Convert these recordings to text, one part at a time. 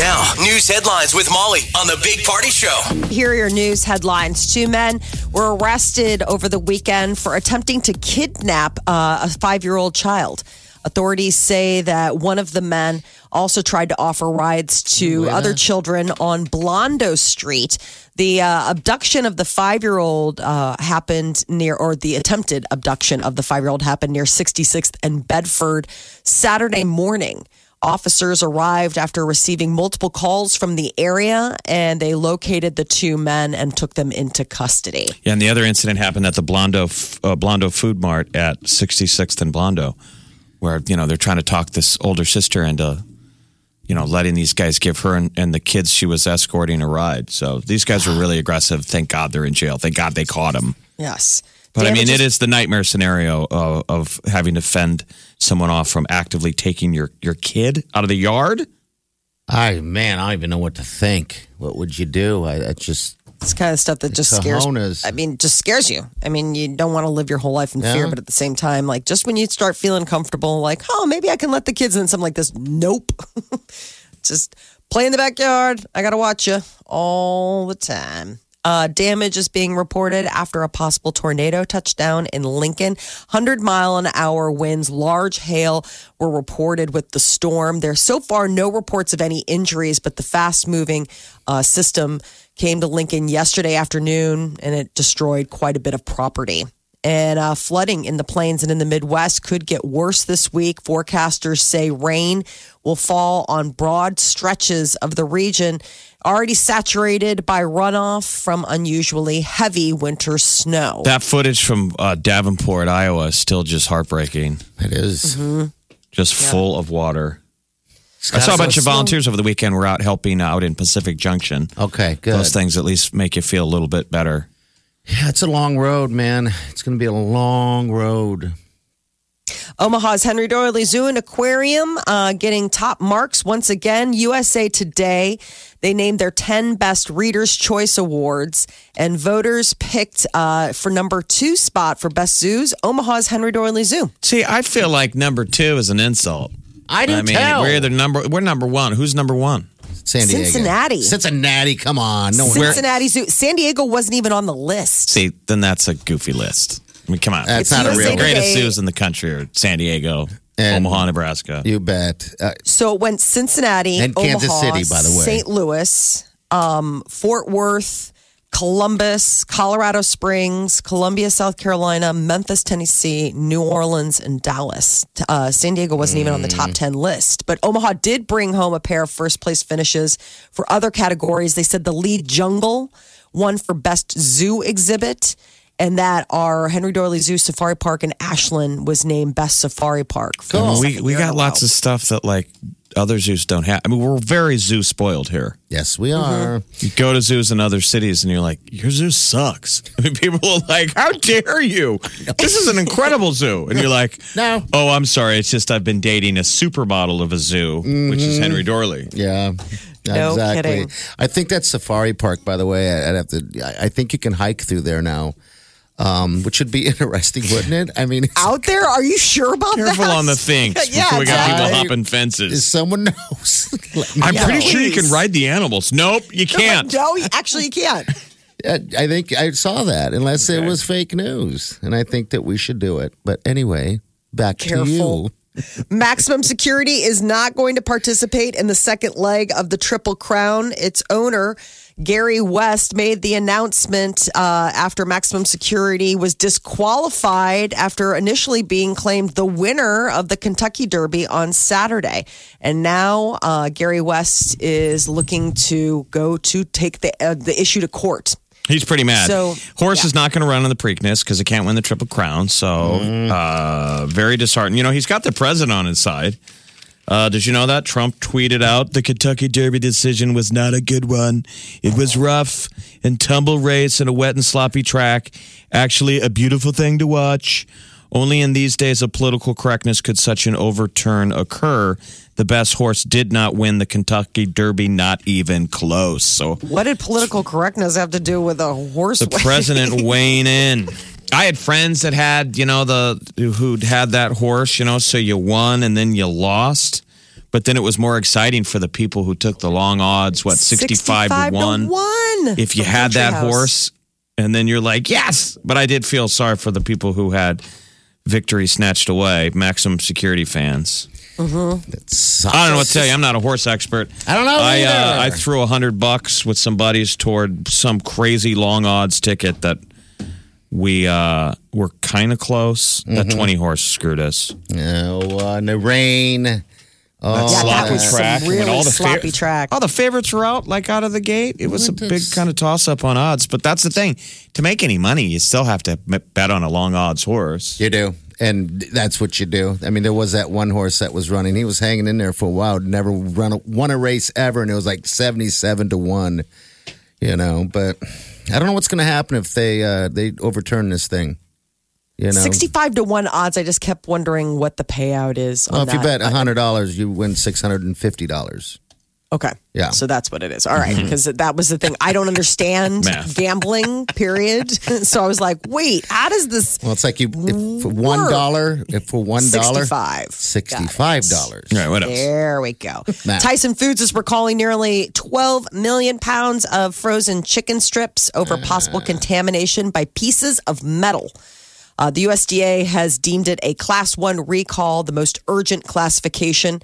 Now, news headlines with Molly on the Big Party Show. Here are your news headlines. Two men were arrested over the weekend for attempting to kidnap uh, a five year old child. Authorities say that one of the men also tried to offer rides to other children on Blondo Street. The uh, abduction of the five year old uh, happened near, or the attempted abduction of the five year old happened near 66th and Bedford Saturday morning. Officers arrived after receiving multiple calls from the area and they located the two men and took them into custody. Yeah, and the other incident happened at the Blondo uh, Blondo Food Mart at 66th and Blondo, where you know they're trying to talk this older sister into, you know, letting these guys give her and, and the kids she was escorting a ride. So these guys were really aggressive. Thank God they're in jail. Thank God they caught them. Yes. But I mean, Damages- it is the nightmare scenario of, of having to fend someone off from actively taking your your kid out of the yard. I man, I don't even know what to think. What would you do? I, I just It's kind of stuff that just scares. Cojones. I mean, just scares you. I mean, you don't want to live your whole life in fear, but at the same time, like just when you start feeling comfortable, like, oh, maybe I can let the kids in something like this. Nope. just play in the backyard. I got to watch you all the time. Uh, damage is being reported after a possible tornado touchdown in Lincoln. 100 mile an hour winds, large hail were reported with the storm. There's so far no reports of any injuries, but the fast moving uh, system came to Lincoln yesterday afternoon and it destroyed quite a bit of property. And uh, flooding in the plains and in the Midwest could get worse this week. Forecasters say rain will fall on broad stretches of the region, already saturated by runoff from unusually heavy winter snow. That footage from uh, Davenport, Iowa, is still just heartbreaking. it is. Just full of water. I saw a so bunch of volunteers over the weekend. Were out helping out in Pacific Junction. Okay, good. Those things at least make you feel a little bit better. Yeah, it's a long road, man. It's going to be a long road. Omaha's Henry Doorly Zoo and Aquarium uh, getting top marks once again. USA Today, they named their 10 best Reader's Choice Awards, and voters picked uh, for number two spot for best zoos Omaha's Henry Doorly Zoo. See, I feel like number two is an insult. I do I mean, tell. we're either number we're number one. Who's number one? San Diego. Cincinnati. Cincinnati, come on. No one. Cincinnati Zoo. San Diego wasn't even on the list. See, then that's a goofy list. I mean, come on. That's It's not a USA real Today. greatest zoos in the country are San Diego, And- Omaha, Nebraska. You bet. Uh, So it went Cincinnati, And Kansas Omaha, City, by the way. St. Louis, um, Fort Worth, Columbus, Colorado Springs, Columbia, South Carolina, Memphis, Tennessee, New Orleans, and Dallas. Uh, San Diego wasn't even on the Mm. top 10 list. But Omaha did bring home a pair of first place finishes for other categories. They said the Lied Jungle won for best zoo exhibit. And that our Henry Doorly Zoo Safari Park in Ashland was named best safari park. for the I mean, we we got lots of stuff that like other zoos don't have. I mean, we're very zoo spoiled here. yes, we Mm-hmm. are. You go to zoos in other cities and you're like, your zoo sucks. I mean, people are like, how dare you? This is an incredible zoo. And you're like, No. Oh, I'm sorry. It's just I've been dating a supermodel of a zoo, which is Henry Doorly. Yeah. No exactly. kidding. I think that's Safari Park, by the way. I- I'd have to. I I think you can hike through there now, um, which would be interesting, wouldn't it? I mean, it's- out there? Are you sure about Careful that? on the things Yeah, before we got people exactly. hopping if fences. someone knows. I'm know. pretty sure you can ride the animals. Nope, you can't. No, you- actually, you can't. I I think I saw that, unless it was fake news, and I think that we should do it. But anyway, back to you. Maximum Security is not going to participate in the second leg of the Triple Crown. Its owner, Gary West, made the announcement uh, after Maximum Security was disqualified after initially being claimed the winner of the Kentucky Derby on Saturday. And now uh, Gary West is looking to go to take the, uh, the issue to court. He's pretty mad. So, Horse yeah. is not going to run on the Preakness because he can't win the Triple Crown. So, uh, very disheartened. You know, he's got the president on his side. Uh, did you know that Trump tweeted out the Kentucky Derby decision was not a good one? It was rough and tumble race and a wet and sloppy track. Actually, a beautiful thing to watch. Only in these days of political correctness could such an overturn occur. The best horse did not win the Kentucky Derby, not even close. So What did political correctness have to do with a horse? the president weighing in. I had friends that had, you know, the who'd had that horse, you know, so you won and then you lost. But then it was more exciting for the people who took the long odds, what, 65, to 1. one. If you From had that House. horse and then you're like, yes. But I did feel sorry for the people who had victory snatched away, maximum security fans. It sucks. I don't know what to tell you. I'm not a horse expert. I don't know I, uh. I threw a hundred bucks with some buddies toward some crazy long odds ticket that we uh, were kind of close. Mm-hmm. That 20 horse screwed us. No, uh, in the rain. Oh, Yeah, that sloppy was track. some when all the sloppy track. All the favorites were out like out of the gate. It was a big kind of toss up on odds. But that's the thing. To make any money, you still have to bet on a long odds horse. You do. And that's what you do. I mean, there was that one horse that was running. He was hanging in there for a while, never run a, won a race ever, and it was like 77 to 1, you know. But I don't know what's going to happen if they uh, they overturn this thing. You know, 65 to 1 odds. I just kept wondering what the payout is. On Well, if you that. bet $100, you win $650. Okay. Yeah. So that's what it is. All right. Because that was the thing. I don't understand Math. gambling, period. so I was like, wait, how does this Well, it's like you, if for $1, if for $1, 65? $65. Right, what else? There we go. Math. Tyson Foods is recalling nearly 12 million pounds of frozen chicken strips over possible contamination by pieces of metal. Uh, the USDA has deemed it a class one recall, the most urgent classification.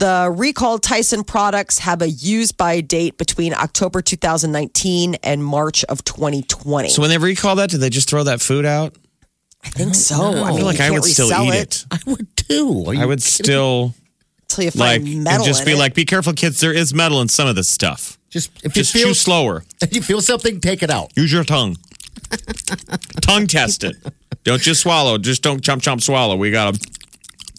The recalled Tyson products have a use by date between October 2019 and March of 2020. So when they recall that, did they just throw that food out? I think so. I, I feel like I would still eat it. I would too. I would still until you like find and metal just in be it. like, be careful, kids. There is metal in some of this stuff. Just if Just you feel chew slower. if you feel something, take it out. Use your tongue. tongue test it. Don't just swallow. Just don't chomp chomp swallow. We got to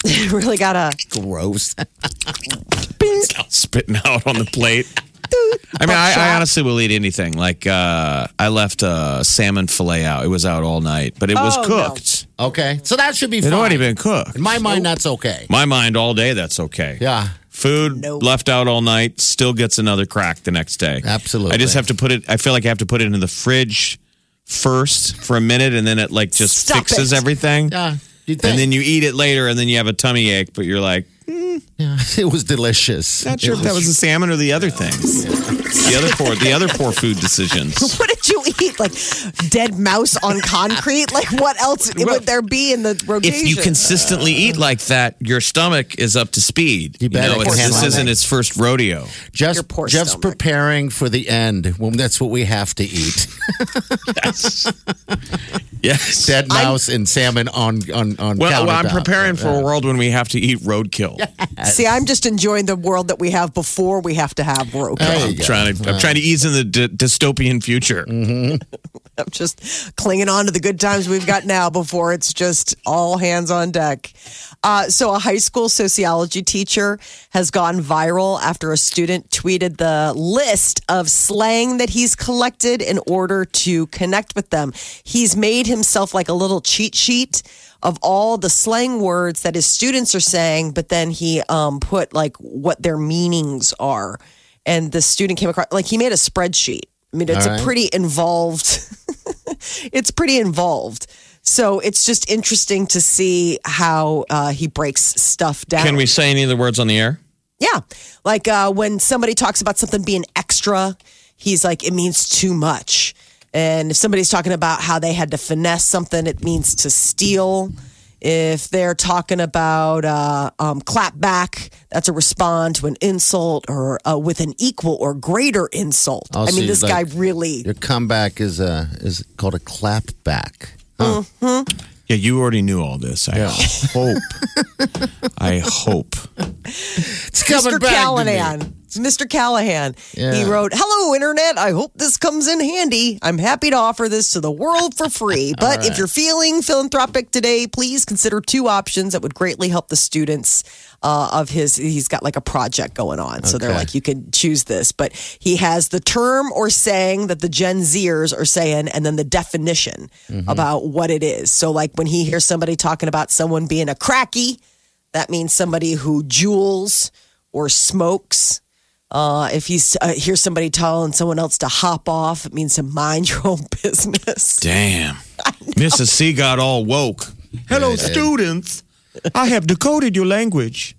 really gotta Gross. spitting out on the plate. I mean, I, I honestly will eat anything. Like uh, I left a salmon fillet out. It was out all night, but it was Oh, no. cooked. Okay, so that should be It fine. had already been cooked. In my mind, that's okay. My mind all day. That's okay. Yeah. Food Nope. left out all night still gets another crack the next day. Absolutely. I just have to put it. I feel like I have to put it in the fridge first for a minute, and then it like just Stop fixes it. everything. Yeah. You think? And then you eat it later, and then you have a tummy ache. But you're like, yeah, it was delicious. not sure It if that was the salmon or the other things. The other poor, the other poor food decisions. What did you eat? Like dead mouse on concrete? Like what else would there be in the rotation? If you consistently eat like that, your stomach is up to speed. You better know, it's, handle this isn't its first rodeo. Just, Your poor just stomach. preparing for the end. Well, that's what we have to eat. Yes. yes. Dead mouse and salmon on on on. Well, well, I'm preparing for a world when we have to eat roadkill. See, I'm just enjoying the world that we have before we have to have roadkill. There I'm trying to I'm trying to ease in the dy- dystopian future. I'm just clinging on to the good times we've got now before it's just all hands on deck. Uh, so, a high school sociology teacher has gone viral after a student tweeted the list of slang that he's collected in order to connect with them. He's made himself like a little cheat sheet of all the slang words that his students are saying, but then he um, put like what their meanings are. And the student came across, like, he made a spreadsheet. I mean, it's All a pretty involved it's pretty involved. So it's just interesting to see how uh, he breaks stuff down. Can we say any of the words on the air? Yeah. Like uh, when somebody talks about something being extra, he's like, it means too much. And if somebody's talking about how they had to finesse something, it means to steal. If they're talking about uh, um, clap back, that's a respond to an insult or uh, with an equal or greater insult. Oh, I so mean, this like- guy really. Your comeback is a is called a clap back. Hmm. Yeah, you already knew all this. I hope. I hope. It's coming Mr. back to me. Callanan. Mr. Callahan. Yeah. He wrote, Hello, Internet. I hope this comes in handy. I'm happy to offer this to the world for free. But if you're feeling philanthropic today, please consider two options that would greatly help the students uh, of his. He's got like a project going on. So they're like, you can choose this. But he has the term or saying that the Gen Zers are saying, and then the definition about what it is. So, like when he hears somebody talking about someone being a cracky, that means somebody who Juuls or smokes. Uh, if you uh, hear somebody telling someone else to hop off, it means to mind your own business. Damn. Mrs. C got all woke. Hello, students. I have decoded your language.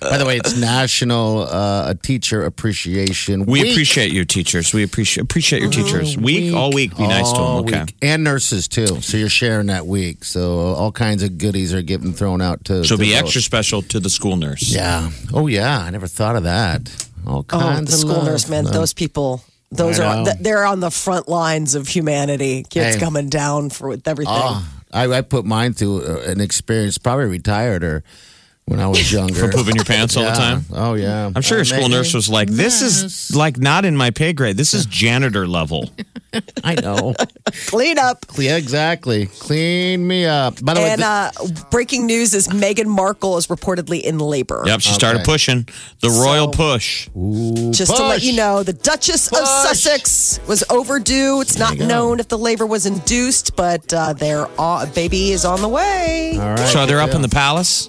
By the way, it's National uh, Teacher Appreciation We Week. appreciate you, teachers. We appreciate appreciate your teachers. Week, all week, be nice to them. All Okay. week. And nurses, too. So you're sharing that week. So all kinds of goodies are getting thrown out to. So to be those. extra special to the school nurse. Yeah. Oh, yeah. I never thought of that. All Oh, the of nurse, man, those people, those are th- they're on the front lines of humanity. Kids Hey. coming down for with everything. Oh, I, I put mine through an experience, probably retired or when I was younger. For pooping your pants all the time? Oh, yeah. I'm sure Uh, your school nurse was like, "This is like not in my pay grade. This is janitor level." I know. Clean up. yeah, exactly. Clean me up. By the way, And th- uh, breaking news is Meghan Markle is reportedly in labor. Yep, she started Okay. pushing the royal So- push. Just to let Push. you know, the Duchess of Sussex was overdue. It's not known if the labor was induced, but uh, their uh, baby is on the way. all right. So they're up in the palace.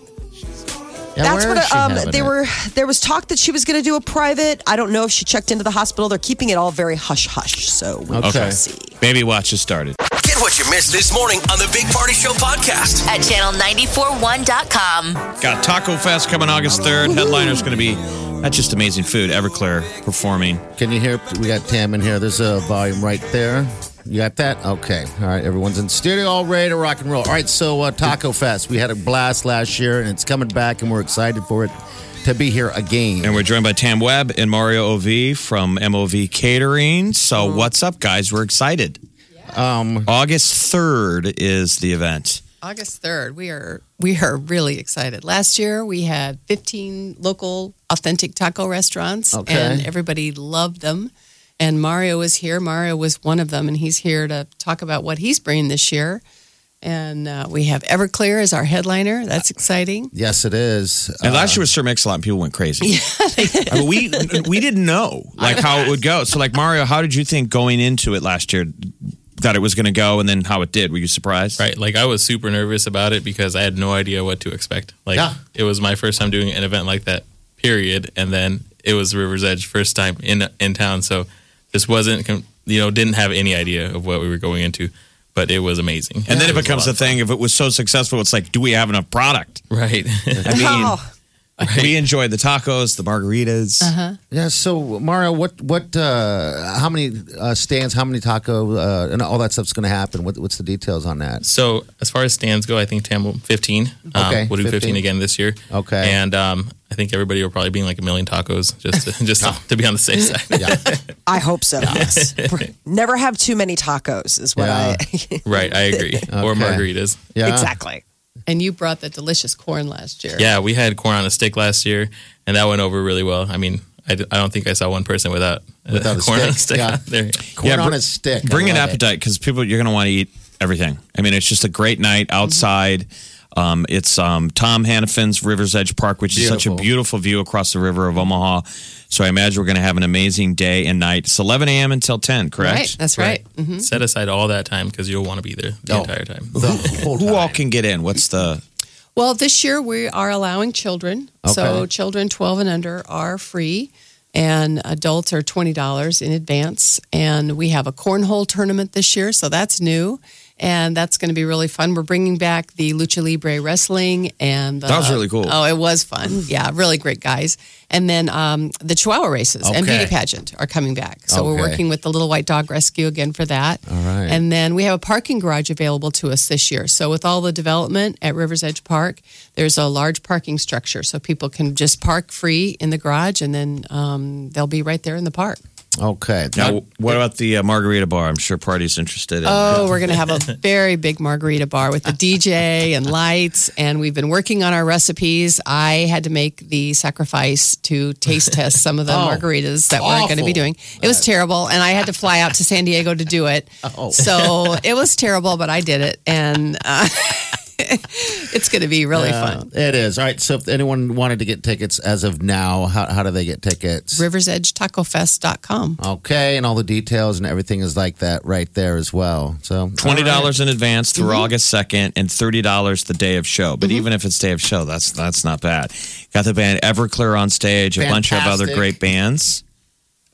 Yeah, That's what what is um, they it? were. There was talk that she was going to do a private. I don't know if she checked into the hospital. They're keeping it all very hush hush. So we Okay. will see. Baby watch has started. Get what you missed this morning on the Big Party Show podcast. at channel941.com. Got Taco Fest coming August 3rd. Headliner is going to be that's just amazing food. Everclear performing. Can you hear? We got Tam in here. There's a volume right there. You got that? Okay. All right. Everyone's in studio, all ready to rock and roll. All right. So uh, Taco Fest, we had a blast last year, and it's coming back, and we're excited for it to be here again. And we're joined by Tam Webb and Mario OV from MOV Catering. So what's up, guys? We're excited. Um, August 3rd is the event. August 3rd. We are we are really excited. Last year we had 15 local authentic taco restaurants Okay. and everybody loved them. And Mario was here. Mario was one of them and he's here to talk about what he's bringing this year. And uh, we have Everclear as our headliner. That's exciting. yes, it is. And Uh, last year was Sir Mix-a-Lot and people went crazy. I mean, we we didn't know like how it would go. So like Mario, how did you think going into it last year that it was going to go and then how it did? Were you surprised? Right. Like I was super nervous about it because I had no idea what to expect. Like Yeah. it was my first time doing an event like that, period. And then it was River's Edge first time in in town. So this wasn't you know, didn't have any idea of what we were going into. But it was amazing. And then it was a becomes lot a thing. If it was so successful, it's like, do we have enough product? Right. I mean, Oh, we enjoyed the tacos, the margaritas. Yeah. So Mario, what what uh, how many uh, stands, how many taco, uh, and all that stuff's going to happen? What, what's the details on that? So as far as stands go, I think Tam 15. Um, Okay, we'll do 15, 15 again this year. Okay. And um, I think everybody will probably be like a million tacos just to, just to, to be on the safe side. Yeah. I hope so. Yes. Never have too many tacos is what Yeah. I. right. I agree. Or margaritas. Yeah. Exactly. And you brought the delicious corn last year. Yeah, we had corn on a stick last year, and that went over really well. I mean, I, d- I don't think I saw one person without, uh, Without a corn on a stick, stick yeah. there. Corn Yeah, on br- a stick. Bring an appetite because people you're going to want to eat everything. I mean, it's just a great night outside. Um, it's um, Tom Hanafan's River's Edge Park, which is such a Beautiful. beautiful view across the river of Omaha. So I imagine we're going to have an amazing day and night. It's 11 a.m. until 10, correct? Right. That's right. Mhm. Set aside all that time because you'll want to be there the Oh. entire time. The whole Who all can get in? What's the Well, this year we are allowing children. Okay. So children 12 and under are free, and adults are $20 in advance. And we have a cornhole tournament this year, so that's new. And that's going to be really fun. We're bringing back the Lucha Libre wrestling, and the, That was really cool. Oh, it was fun. Yeah, really great guys. And then um, the Chihuahua races and beauty pageant are coming back. So we're working with the Little White Dog Rescue again for that. All right. And then we have a parking garage available to us this year. So with all the development at Rivers Edge Park, there's a large parking structure, so people can just park free in the garage, and then um, they'll be right there in the park. Okay. Now, what about the uh, margarita bar? I'm sure Party's interested in. Oh, we're going to have a very big margarita bar with the DJ and lights. And we've been working on our recipes. I had to make the sacrifice to taste test some of the margaritas that we're going to be doing. It was terrible. And I had to fly out to San Diego to do it. So it was terrible, but I did it. And uh, it's going to be really Uh, fun. it is. All right. So if anyone wanted to get tickets as of now, how, how do they get tickets? RiversEdgeTacoFest.com. Okay. And all the details and everything is like that right there as well. So Twenty dollars in advance through Mm-hmm. August second, and thirty dollars the day of show. But even if it's day of show, that's that's not bad. Got the band Everclear on stage, a bunch of other great bands.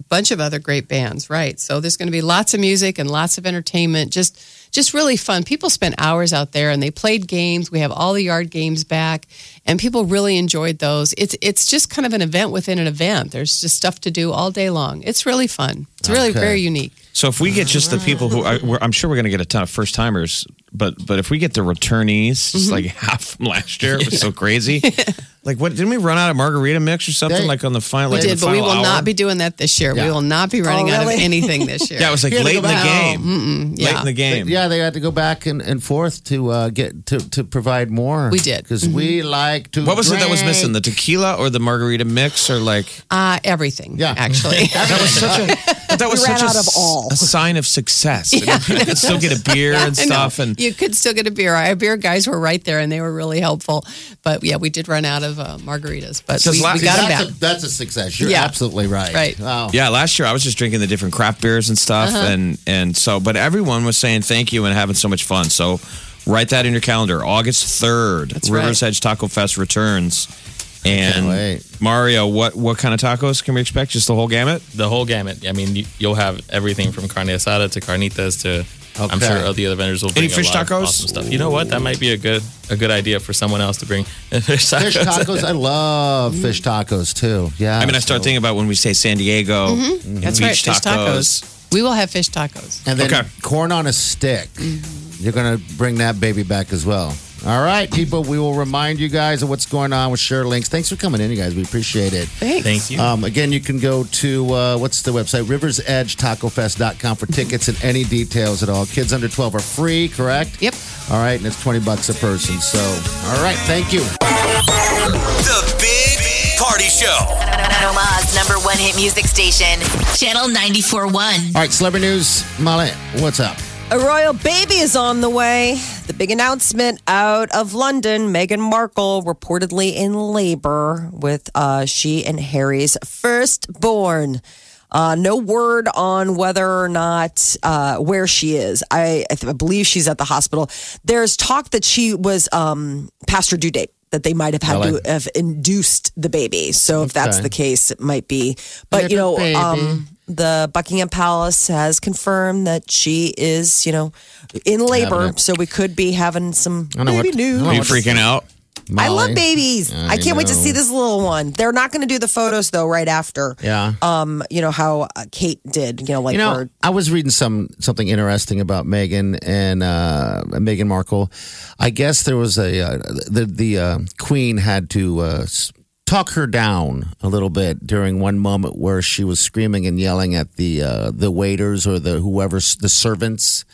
Bunch of other great bands, right? So there's going to be lots of music and lots of entertainment. Just just really fun. People spent hours out there and they played games. We have all the yard games back and people really enjoyed those. It's it's just kind of an event within an event. There's just stuff to do all day long. It's really fun. It's really Okay. very unique. So if we get just the people who are, we're, I'm sure we're going to get a ton of first timers, but but if we get the returnees, just Mm-hmm. like half from last year, it was so crazy. like what? Didn't we run out of margarita mix or something They- like on the final? We like did, the but we final will hour? not be doing that this year. Yeah. We will not be running out of really? anything this year. Yeah, it was like You had to late in go the back. game. Late yeah. in the game. yeah, they had to go back and, and forth to uh, get to, to provide more. We did. because we like to. What was it that was missing? The tequila or the margarita mix or like Uh, everything. Yeah. actually. that was such a that was such a, of all. a sign of success. I mean, people could still get a beer and stuff and you could still get a beer. Our beer guys were right there, and they were really helpful. But yeah, we did run out of uh, margaritas, but we, last- we got them that's back. A, that's a success. You're Yeah. absolutely right. Right. Wow. Yeah, last year I was just drinking the different craft beers and stuff, Uh-huh. and and so, but everyone was saying thank you and having so much fun. So, write that in your calendar. August third, That's Rivers right. Edge Taco Fest returns. And wait. Mario, what what kind of tacos can we expect? Just the whole gamut? The whole gamut. I mean, you, you'll have everything from carne asada to carnitas to. I'm sure all the other vendors will bring Any fish a lot of tacos? awesome stuff. You know what? That might be a good a good idea for someone else to bring fish tacos. Fish tacos. I love fish tacos too. Yeah. I mean, I start so- thinking about when we say San Diego, Mm-hmm. That's beach right, fish tacos. We will have fish tacos. And then Okay. corn on a stick. Mm-hmm. You're going to bring that baby back as well. All right, people, we will remind you guys of what's going on with Share Links. Thanks for coming in, you guys. We appreciate it. Thanks. Thank you. Um, again, you can go to uh, what's the website? RiversEdgeTacoFest.com for tickets and any details at all. Kids under 12 are free, correct? Yep. All right, and it's 20 bucks a person. So, all right, thank you. The Big Party Show. Omaha's number one hit music station, Channel 94.1. All right, celebrity news. Molly, what's up? A royal baby is on the way. The big announcement out of London Meghan Markle reportedly in labor with uh, she and Harry's firstborn. Uh, no word on whether or not uh, where she is. I, I, th- I believe she's at the hospital. There's talk that she was um, past her due date. That they might have had Really? to have induced the baby. So if that's the case, it might be. But you know, um, the Buckingham Palace has confirmed that she is, you know, in labor. So we could be having some I know baby what- news. I Are you freaking out? I love babies. I, I can't wait to know. see this little one. They're not going to do the photos though right after. Yeah. Um, you know how uh, Kate did. You know, like you know, where- I was reading some something interesting about Meghan and uh, Meghan Markle. I guess there was a uh, the the uh, Queen had to uh, s- talk her down a little bit during one moment where she was screaming and yelling at the uh, the waiters or the whoever the servants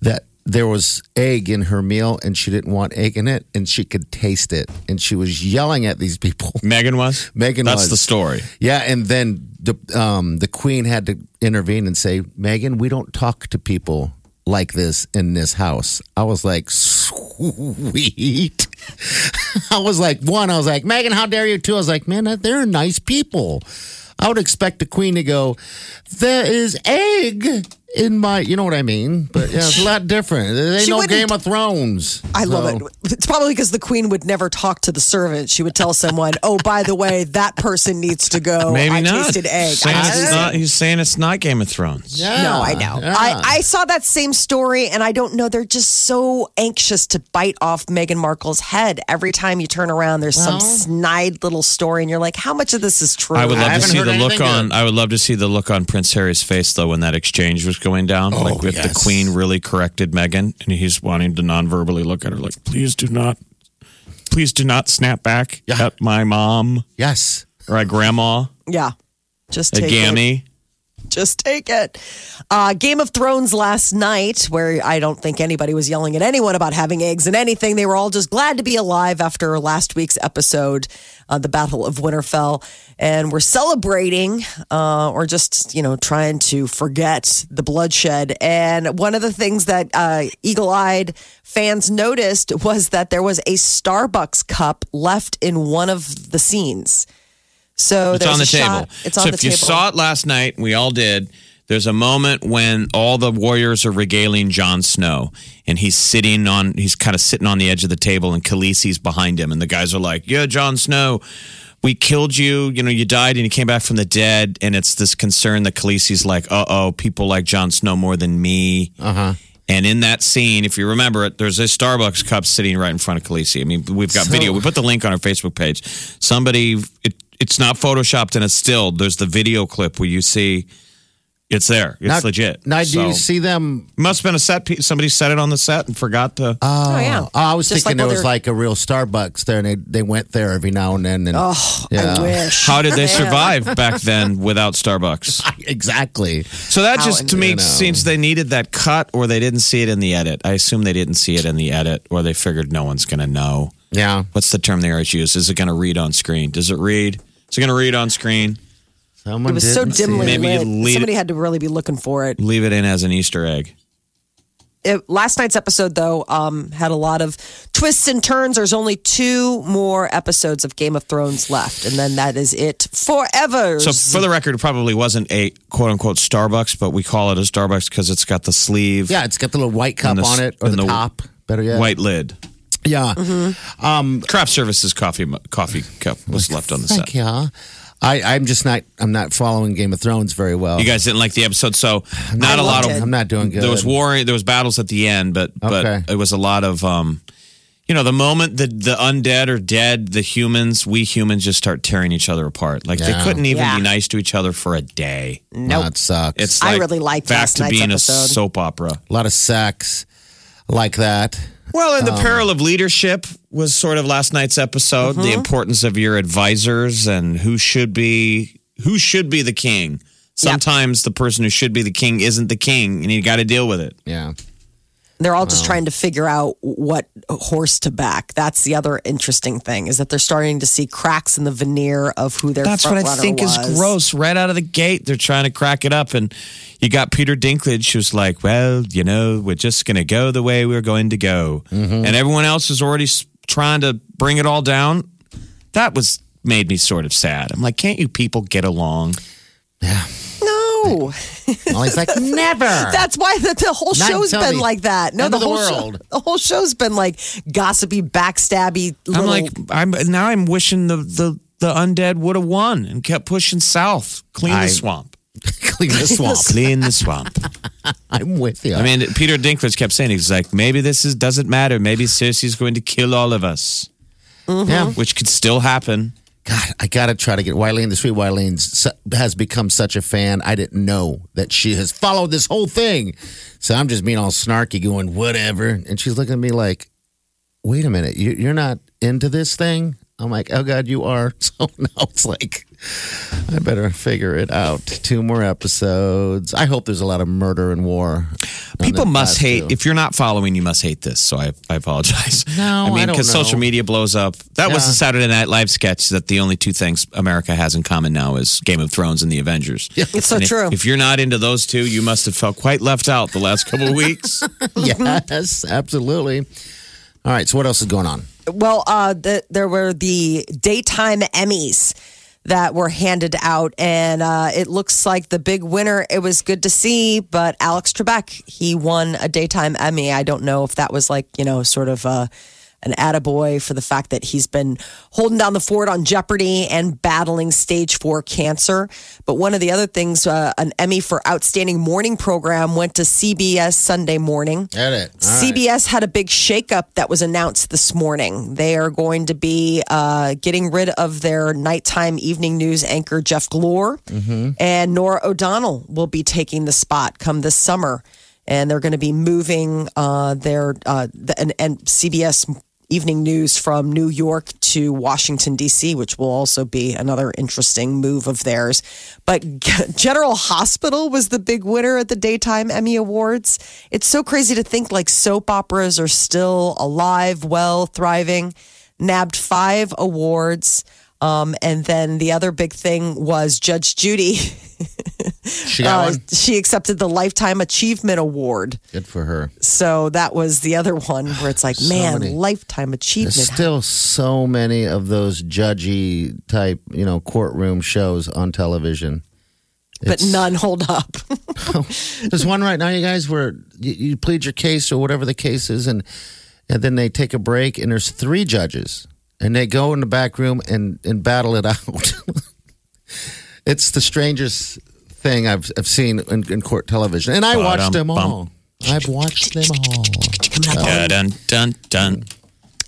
that there was egg in her meal and she didn't want egg in it and she could taste it and she was yelling at these people. Meghan was. Meghan That's was. the story. Yeah, and then the um, the queen had to intervene and say, "Meghan, we don't talk to people like this in this house." I was like, "Sweet." I was like, one, I was like, "Meghan, how dare you?" Two, I was like, "Man, they're nice people." I would expect the queen to go, "There is egg." In my, you know what I mean, but yeah, it's a lot different. There ain't She no wouldn't- Game of Thrones. I love So- it. It's probably because the queen would never talk to the servant. She would tell someone, "Oh, by the way, that person needs to go. Maybe I not. tasted egg." Saying I it's not, he's saying it's not Game of Thrones. Yeah, No, I know. yeah. I, I saw that same story, and I don't know. They're just so anxious to bite off Meghan Markle's head. Every time you turn around, there's some snide little story, and you're like, how much of this is true? I would love to haven't see heard the look anything on. I would love to see the look on Prince Harry's face though when that exchange was going down. Oh, like if the Oh. Queen really corrected Meghan and he's wanting to non-verbally look at her like, please do not, please do not snap back Yeah. at my mom yes. or at grandma, yeah, just at take it. Just take it. Uh, Game of Thrones last night, where I don't think anybody was yelling at anyone about having eggs and anything. They were all just glad to be alive after last week's episode, uh, the Battle of Winterfell. And we're celebrating uh, or just, you know, trying to forget the bloodshed. And one of the things that uh, eagle eyed fans noticed was that there was a Starbucks cup left in one of the scenes. So It's on the table. shot- It's on so the if table. you saw it last night, we all did. There's a moment when all the warriors are regaling Jon Snow, and he's sitting on, he's kind of sitting on the edge of the table, and Khaleesi's behind him, and the guys are like, "Yeah, Jon Snow, we killed you. You know, you died, and you came back from the dead." And it's this concern that Khaleesi's like, "Uh oh, people like Jon Snow more than me." Uh huh. And in that scene, if you remember it, there's a Starbucks cup sitting right in front of Khaleesi. I mean, we've got video. We put the link on our Facebook page. Somebody, it, it's not photoshopped and it's still. There's the video clip where you see it's there. It's Now- legit. Now, do you So- see them? Must have been a set piece. Somebody set it on the set and forgot to. Oh, oh yeah. Oh, I was Just thinking like there when was they're- like a real Starbucks there, and they, they went there every now and then. And, Oh, yeah. I wish. How did they survive back then without Starbucks? Exactly. So that How just to me you know. seems they needed that cut, or they didn't see it in the edit. I assume they didn't see it in the edit, or they figured no one's going to know. Yeah. What's the term they always use? Is it going to read on screen? Does it read? Is it going to read on screen? Someone It was so didn't see dimly it. Maybe lit. lead- Somebody had to really be looking for it. Leave it in as an Easter egg. It- last night's episode, though, um, had a lot of twists and turns. There's only two more episodes of Game of Thrones left, and then that is it forever. So for the record, it probably wasn't a quote unquote Starbucks, but we call it a Starbucks because it's got the sleeve, Yeah, it's got the little white cup the- on it, or the, the top. Better yet. white lid. Yeah. um Craft services coffee coffee cup was left on the set. Yeah. I, I'm just not. I'm not following Game of Thrones very well. You guys didn't like the episode, so not a lot of. it. I'm not doing good. There was war. There was battles at the end, but but it was a lot of. um you know, the moment that the undead are dead, the humans, we humans, just start tearing each other apart. Like they couldn't even Yeah. be nice to each other for a day. no, it sucks. It's I like really liked back last to being episode. a soap opera. a lot of sex like that. Well, Um, and the peril of leadership was sort of last night's episode. The importance of your advisors and who should be who should be the king. Sometimes the person who should be the king isn't the king, and you got to deal with it. Yeah. They're all just trying to figure out what horse to back. That's the other interesting thing is that they're starting to see cracks in the veneer of who their That's what I think runner is gross. Right out of the gate, they're trying to crack it up, and you got Peter Dinklage who's like, "Well, you know, we're just going to go the way we're going to go," Mm-hmm. and everyone else is already trying to bring it all down. That was made me sort of sad. I'm like, can't you people get along? Yeah. No, Well, he's like, never. that's why the, the whole Not show's until been the like that. No, end the of the whole world. show, the whole show's been like gossipy, backstabby. I'm like, I'm now I'm wishing the the the undead would have won and kept pushing south, clean I- the swamp, Clean the swamp. clean the swamp. I'm with you. I mean, Peter Dinklage kept saying he's like, maybe this is doesn't matter. Maybe Cersei's going to kill all of us, yeah. Mm-hmm. which could still happen. God, I got to try to get Wileen. The sweet Wileen has become such a fan. I didn't know that she has followed this whole thing. So I'm just being all snarky, going, whatever. And she's looking at me like, wait a minute, you're not into this thing? I'm like, oh, God, you are. So now it's like, I better figure it out. Two more episodes. I hope there's a lot of murder and war. People must hate. two. If you're not following, you must hate this. So I, I apologize. No, I mean because social media blows up. That was Yeah. the Saturday Night Live sketch that the only two things America has in common now is Game of Thrones and the Avengers. it's so And if- true. If you're not into those two, you must have felt quite left out the last couple of weeks. yes, absolutely. All right, so what else is going on? Well, uh, the, there were the daytime Emmys that were handed out, and uh, it looks like the big winner. It was good to see, but Alex Trebek he won a daytime Emmy. I don't know if that was like you know sort of uh, an attaboy for the fact that he's been holding down the fort on Jeopardy and battling stage four cancer. But one of the other things, uh, an Emmy for outstanding morning program went to CBS Sunday Morning. At it. All right. CBS had a big shakeup that was announced this morning. They are going to be uh, getting rid of their nighttime evening news anchor, Jeff Glor, and Norah O'Donnell will be taking the spot come this summer. And they're going to be moving uh, their uh, the, and, and CBS evening news from New York to Washington, D.C., which will also be another interesting move of theirs. But General Hospital was the big winner at the Daytime Emmy Awards. It's so crazy to think like soap operas are still alive, well, thriving. Nabbed five awards. Um, and then the other big thing was Judge Judy. She got Uh, one. she accepted the Lifetime Achievement Award. Good for her. So that was the other one where it's like, man, many. Lifetime Achievement. There's still so many of those judgy type, you know, courtroom shows on television. but none hold up. There's one right now, you guys, where you, you plead your case or whatever the case is, and and then they take a break, and there's three judges, and they go in the back room and and battle it out. it's the strangest thing I've I've seen in, in court television, and I watched them all. I've watched them all. Dun, dun, dun, dun.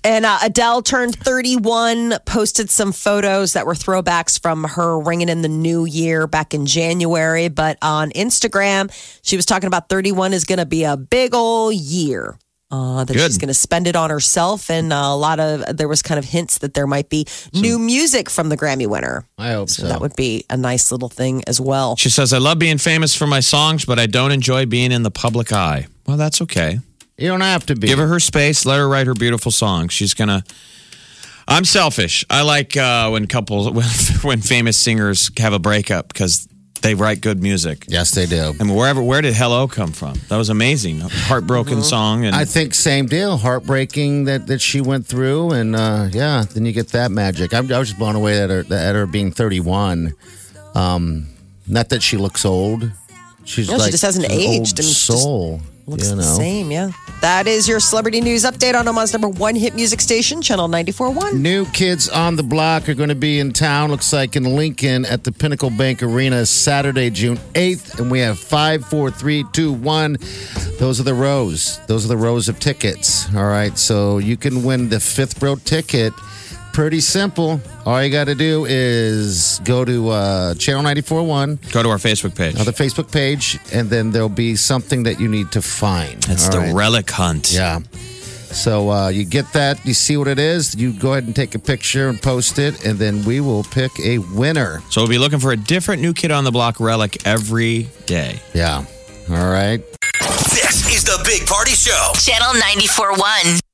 And uh, Adele turned 31, posted some photos that were throwbacks from her ringing in the new year back in January. But on Instagram, she was talking about 31 is going to be a big old year. Uh, that Good. she's going to spend it on herself, and uh, a lot of there was kind of hints that there might be new music from the Grammy winner. I hope So so. that would be a nice little thing as well. She says, I love being famous for my songs, but I don't enjoy being in the public eye. Well, that's okay. you don't have to be. Give her her space. Let her write her beautiful songs. She's gonna. I'm selfish. I like uh, when couples, when, when famous singers have a breakup because they write good music. yes, they do. I mean, wherever, where did "Hello" come from? That was amazing. Heartbroken song, and I think same deal. Heartbreaking that, that she went through, and uh, yeah, then you get that magic. I, I was just blown away at her at her being 31. Um, not that she looks old. She's No, she just hasn't aged. Old I mean, just soul. Looks you know. the same, yeah. That is your celebrity news update on Omaha's number one hit music station, Channel 94.1. New kids on the block are going to be in town. Looks like in Lincoln at the Pinnacle Bank Arena Saturday, June 8th. And we have five, four, three, two, one. Those are the rows. Those are the rows of tickets. All right. So you can win the fifth row ticket. Pretty simple. All you got to do is go to uh, Channel 94.1, go to our Facebook page. uh, the Facebook page, and then there'll be something that you need to find. It's All the right? relic hunt. Yeah. So uh, you get that, you see what it is, you go ahead and take a picture and post it, and then we will pick a winner. So we'll be looking for a different new kid on the block relic every day. Yeah. All right. This is the Big Party Show. Channel 94.1.